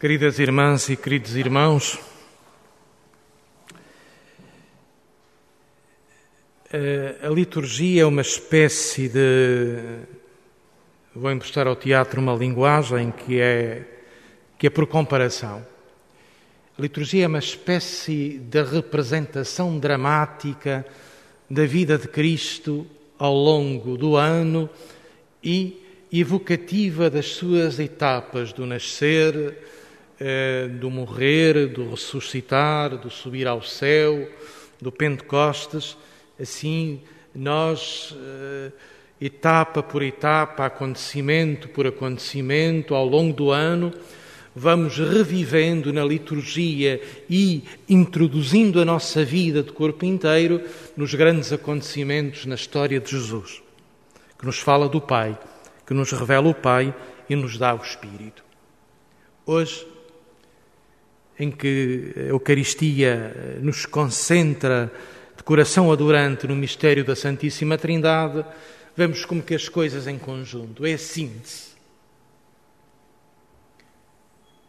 Queridas irmãs e queridos irmãos, a liturgia é uma espécie de. Vou emprestar ao teatro uma linguagem que é, que é por comparação. A liturgia é uma espécie de representação dramática da vida de Cristo ao longo do ano e evocativa das suas etapas do nascer, eh, do morrer, do ressuscitar, do subir ao céu, do Pentecostes. Assim, nós, eh, etapa por etapa, acontecimento por acontecimento, ao longo do ano, vamos revivendo na liturgia e introduzindo a nossa vida de corpo inteiro nos grandes acontecimentos na história de Jesus, que nos fala do Pai, que nos revela o Pai e nos dá o Espírito. Hoje, em que a Eucaristia nos concentra de coração adorante no mistério da Santíssima Trindade, vemos como que as coisas em conjunto, é a síntese.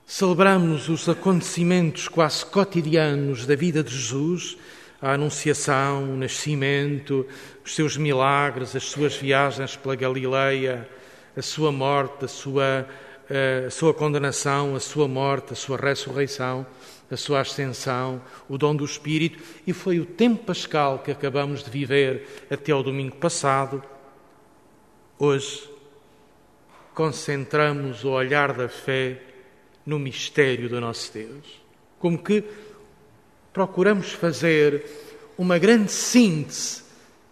Celebramos os acontecimentos quase cotidianos da vida de Jesus, a Anunciação, o Nascimento, os seus milagres, as suas viagens pela Galileia, a sua morte, a sua, a sua condenação, a sua morte, a sua ressurreição, a sua ascensão, o dom do Espírito, e foi o tempo pascal que acabamos de viver até ao domingo passado. Hoje, concentramos o olhar da fé no mistério do nosso Deus. Como que procuramos fazer uma grande síntese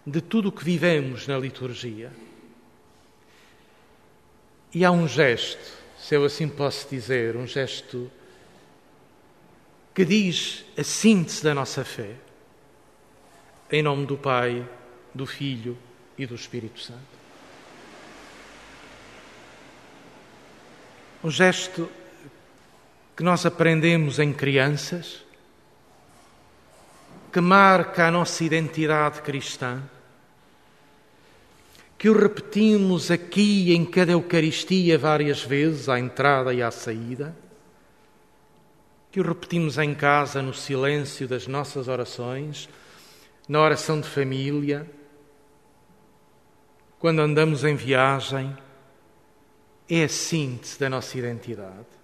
de tudo o que vivemos na liturgia. E há um gesto, se eu assim posso dizer, um gesto que diz a síntese da nossa fé. Em nome do Pai, do Filho e do Espírito Santo. Um gesto que nós aprendemos em crianças, que marca a nossa identidade cristã, que o repetimos aqui em cada Eucaristia várias vezes, à entrada e à saída, que o repetimos em casa no silêncio das nossas orações, na oração de família, quando andamos em viagem, é a síntese da nossa identidade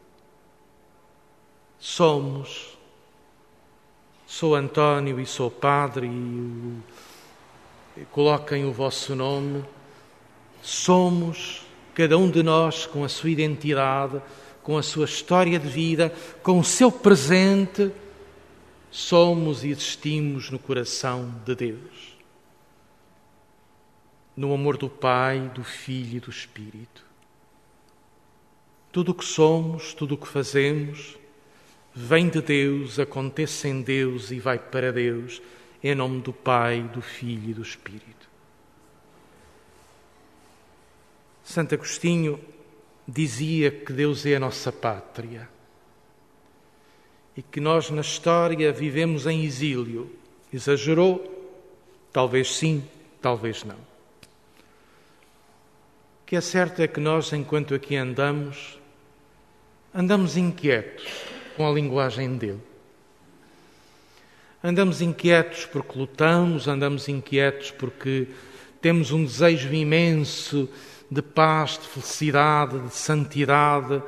somos. Sou António e sou padre e coloquem o vosso nome. Somos, cada um de nós, com a sua identidade, com a sua história de vida, com o seu presente, somos e existimos no coração de Deus. No amor do Pai, do Filho e do Espírito. Tudo o que somos, tudo o que fazemos, vem de Deus, acontece em Deus e vai para Deus, em nome do Pai, do Filho e do Espírito. Santo Agostinho dizia que Deus é a nossa pátria e que nós na história vivemos em exílio. Exagerou? Talvez sim, talvez não. O que é certo é que nós, enquanto aqui andamos, andamos inquietos com a linguagem dele. Andamos inquietos porque lutamos, andamos inquietos porque temos um desejo imenso de paz, de felicidade, de santidade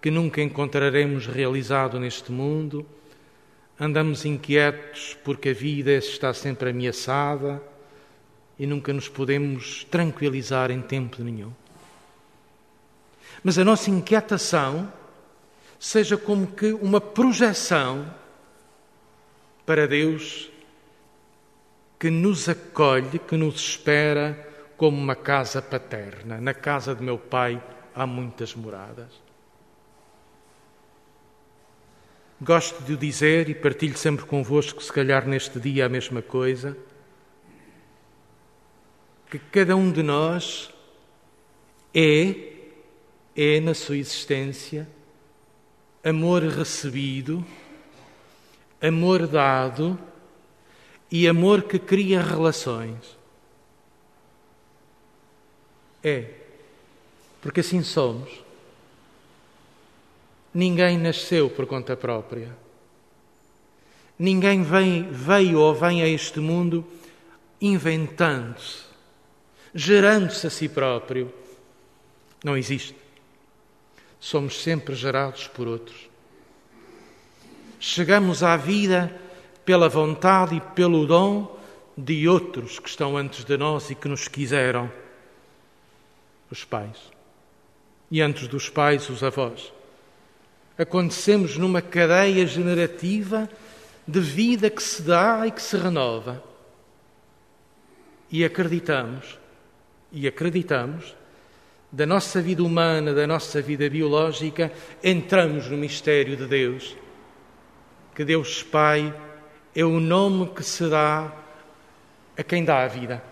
que nunca encontraremos realizado neste mundo. Andamos inquietos porque a vida está sempre ameaçada e nunca nos podemos tranquilizar em tempo nenhum. Mas a nossa inquietação seja como que uma projeção para Deus que nos acolhe, que nos espera como uma casa paterna. Na casa de meu pai há muitas moradas. Gosto de o dizer e partilho sempre convosco, se calhar neste dia a mesma coisa, que cada um de nós é, é na sua existência, amor recebido, amor dado e amor que cria relações. É, porque assim somos. Ninguém nasceu por conta própria. Ninguém vem, veio ou vem a este mundo inventando-se, gerando-se a si próprio. Não existe. Somos sempre gerados por outros. Chegamos à vida pela vontade e pelo dom de outros que estão antes de nós e que nos quiseram. Os pais. E antes dos pais, os avós. Acontecemos numa cadeia generativa de vida que se dá e que se renova. E acreditamos, e acreditamos, da nossa vida humana, da nossa vida biológica, entramos no mistério de Deus. Que Deus Pai é o nome que se dá a quem dá a vida.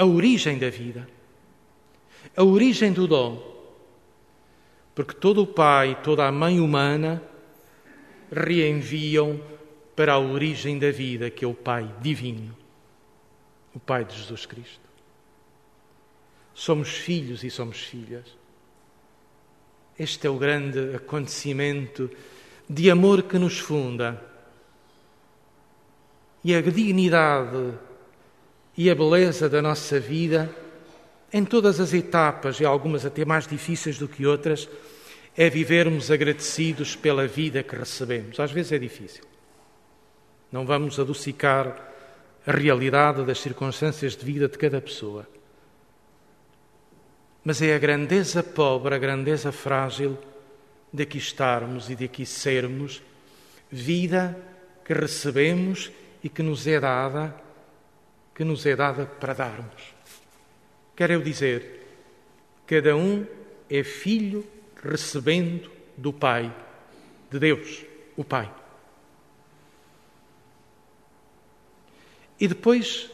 A origem da vida. A origem do dom. Porque todo o pai, toda a mãe humana reenviam para a origem da vida, que é o Pai divino, o Pai de Jesus Cristo. Somos filhos e somos filhas. Este é o grande acontecimento de amor que nos funda. E a dignidade e a beleza da nossa vida, em todas as etapas, e algumas até mais difíceis do que outras, é vivermos agradecidos pela vida que recebemos. Às vezes é difícil. Não vamos adocicar a realidade das circunstâncias de vida de cada pessoa. Mas é a grandeza pobre, a grandeza frágil de aqui estarmos e de aqui sermos, vida que recebemos e que nos é dada, que nos é dada para darmos. Quero eu dizer, cada um é filho recebendo do Pai, de Deus, o Pai. E depois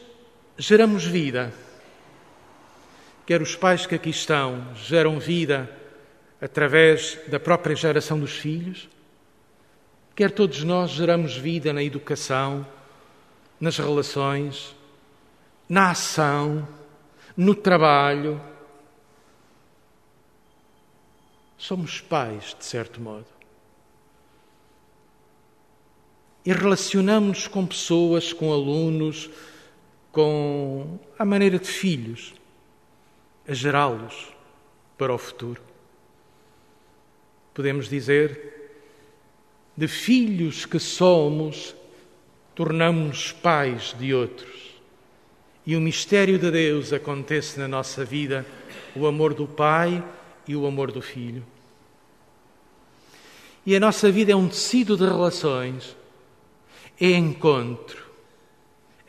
geramos vida. Quer os pais que aqui estão geram vida através da própria geração dos filhos, quer todos nós geramos vida na educação, nas relações, na ação, no trabalho, Somos pais, de certo modo. E relacionamos-nos com pessoas, com alunos, com a maneira de filhos, a gerá-los para o futuro. Podemos dizer, de filhos que somos, tornamos-nos pais de outros. E o mistério de Deus acontece na nossa vida, o amor do Pai e o amor do Filho. E a nossa vida é um tecido de relações, é encontro,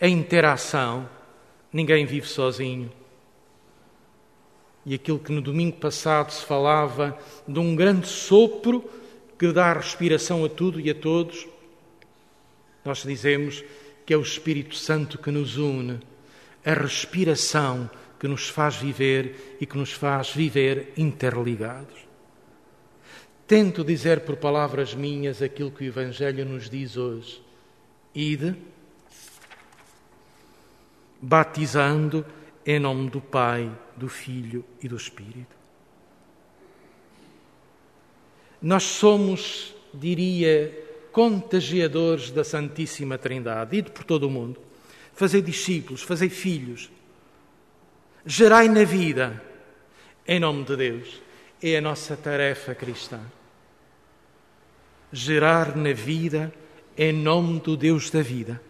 é interação. Ninguém vive sozinho. E aquilo que no domingo passado se falava de um grande sopro que dá respiração a tudo e a todos, nós dizemos que é o Espírito Santo que nos une, a respiração que nos faz viver e que nos faz viver interligados. Tento dizer por palavras minhas aquilo que o Evangelho nos diz hoje. Ide, batizando em nome do Pai, do Filho e do Espírito. Nós somos, diria, contagiadores da Santíssima Trindade, ide por todo o mundo, fazei discípulos, fazei filhos, gerai na vida, em nome de Deus. É a nossa tarefa cristã. Gerar na vida em nome do Deus da vida.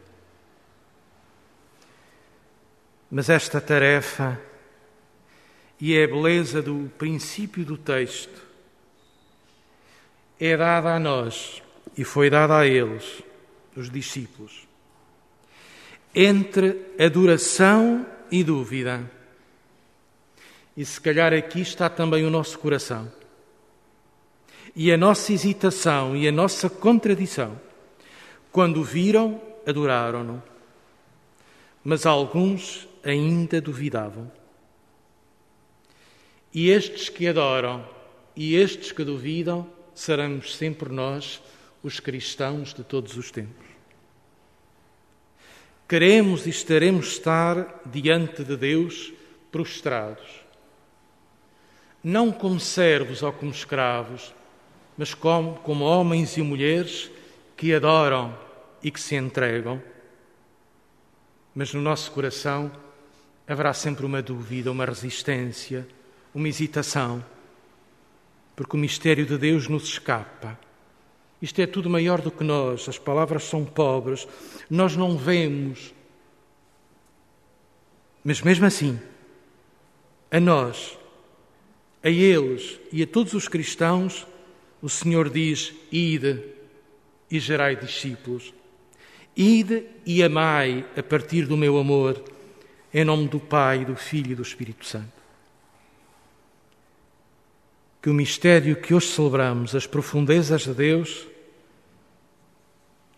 Mas esta tarefa, e é a beleza do princípio do texto, é dada a nós e foi dada a eles, os discípulos, entre adoração e dúvida e se calhar aqui está também o nosso coração. E a nossa hesitação e a nossa contradição. Quando viram, adoraram-no. Mas alguns ainda duvidavam. E estes que adoram e estes que duvidam seremos sempre nós, os cristãos de todos os tempos. Queremos e estaremos estar diante de Deus prostrados não como servos ou como escravos, mas como, como homens e mulheres que adoram e que se entregam. Mas no nosso coração haverá sempre uma dúvida, uma resistência, uma hesitação, porque o mistério de Deus nos escapa. Isto é tudo maior do que nós, as palavras são pobres, nós não vemos. Mas mesmo assim, a nós, a eles e a todos os cristãos, o Senhor diz: Ide e gerai discípulos. Ide e amai a partir do meu amor, em nome do Pai, do Filho e do Espírito Santo. Que o mistério que hoje celebramos, as profundezas de Deus,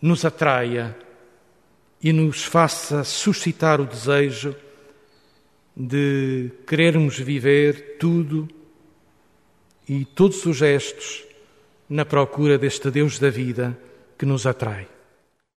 nos atraia e nos faça suscitar o desejo de querermos viver tudo e todos os gestos na procura deste Deus da vida que nos atrai.